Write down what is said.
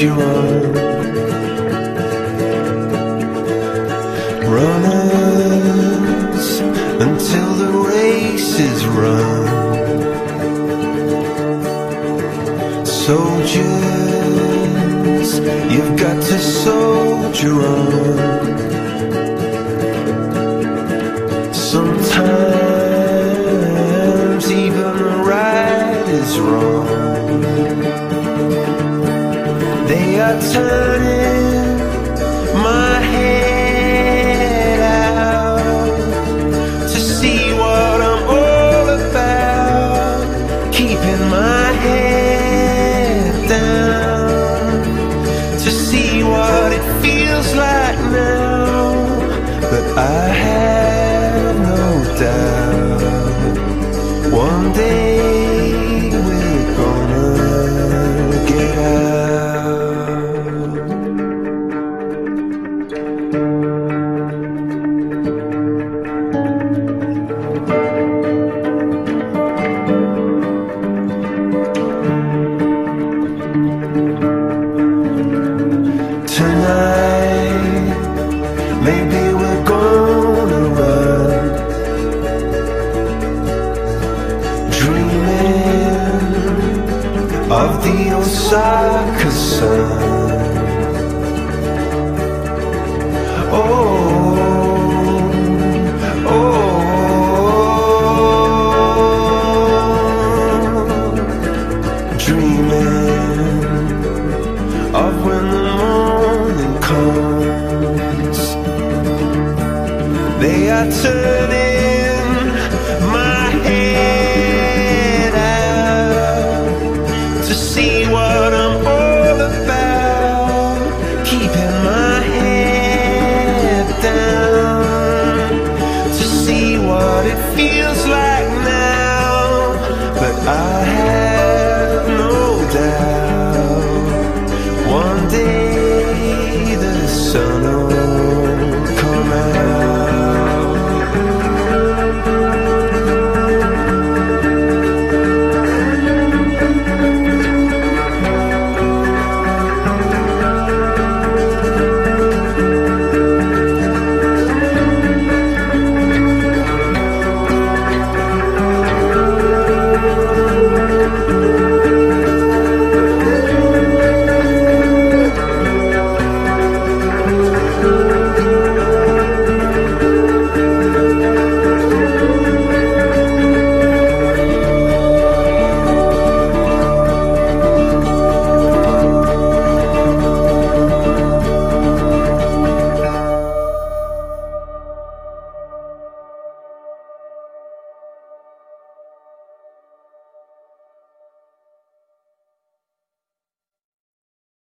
you are. Runners until the race is run. Soldiers, you've got to soldier on. Sometimes even right is wrong. Turning my head out to see what I'm all about. Keeping my of the Osaka sun. Are turning